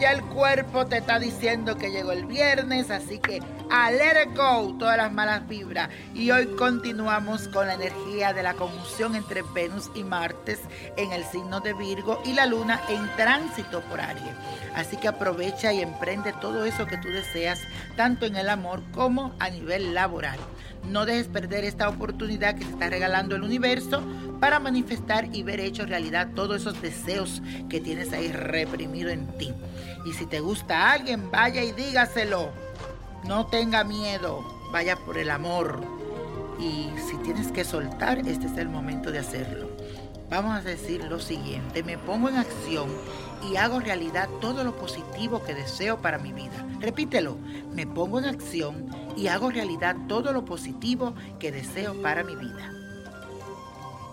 Ya el cuerpo te está diciendo que llegó el viernes, así que a let go, todas las malas vibras. Y hoy continuamos con la energía de la conjunción entre Venus y Martes en el signo de Virgo y la luna en tránsito por Aries. Así que aprovecha y emprende todo eso que tú deseas, tanto en el amor como a nivel laboral. No dejes perder esta oportunidad que te está regalando el universo para manifestar y ver hecho realidad todos esos deseos que tienes ahí reprimido en ti. Y si te gusta alguien, vaya y dígaselo. No tenga miedo, vaya por el amor. Y si tienes que soltar, este es el momento de hacerlo. Vamos a decir lo siguiente, me pongo en acción y hago realidad todo lo positivo que deseo para mi vida. Repítelo, me pongo en acción y hago realidad todo lo positivo que deseo para mi vida.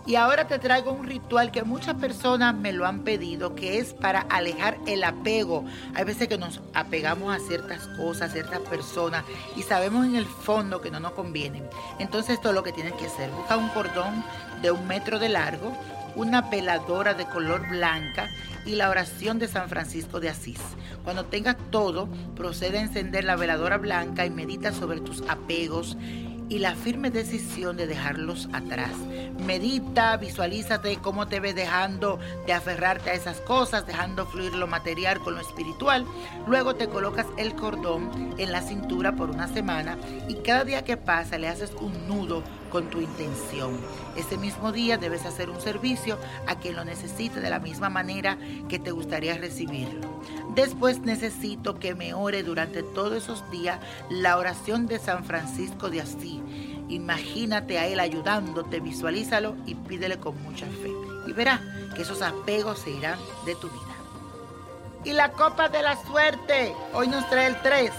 Y ahora te traigo un ritual que muchas personas me lo han pedido, que es para alejar el apego. Hay veces que nos apegamos a ciertas cosas, a ciertas personas, y sabemos en el fondo que no nos convienen. Entonces esto es lo que tienes que hacer. Busca un cordón de un metro de largo, una veladora de color blanca y la oración de San Francisco de Asís. Cuando tengas todo, procede a encender la veladora blanca y medita sobre tus apegos y la firme decisión de dejarlos atrás. Medita, visualízate cómo te ves dejando de aferrarte a esas cosas, dejando fluir lo material con lo espiritual. Luego te colocas el cordón en la cintura por una semana y cada día que pasa le haces un nudo con tu intención. Ese mismo día debes hacer un servicio a quien lo necesite de la misma manera que te gustaría recibirlo. Después necesito que me ore durante todos esos días la oración de San Francisco de Asís. Imagínate a él ayudándote, visualízalo y pídele con mucha fe. Y verás que esos apegos se irán de tu vida. Y la copa de la suerte, hoy nos trae el 3,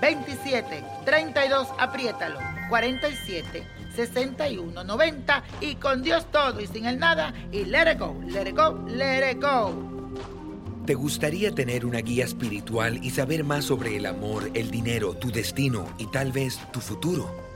27, 32, apriétalo, 47, 61, 90 y con Dios todo y sin el nada y let it go, let it go, let it go. ¿Te gustaría tener una guía espiritual y saber más sobre el amor, el dinero, tu destino y tal vez tu futuro?